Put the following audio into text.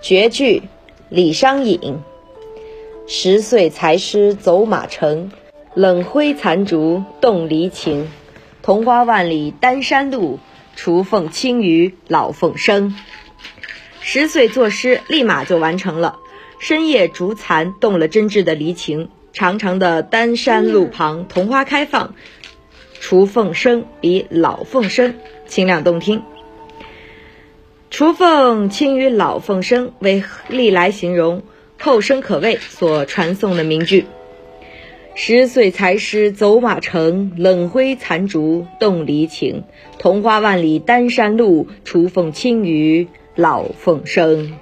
绝句，李商隐。十岁才诗走马城，冷灰残烛动离情。桐花万里丹山路，雏凤清于老凤声。十岁作诗，立马就完成了。深夜烛残，动了真挚的离情。长长的丹山路旁，桐花开放，雏凤声比老凤声清亮动听。雏凤清于老凤声，为历来形容后生可畏所传颂的名句。十岁才诗走马城，冷灰残烛动离情。桐花万里丹山路，雏凤清于老凤声。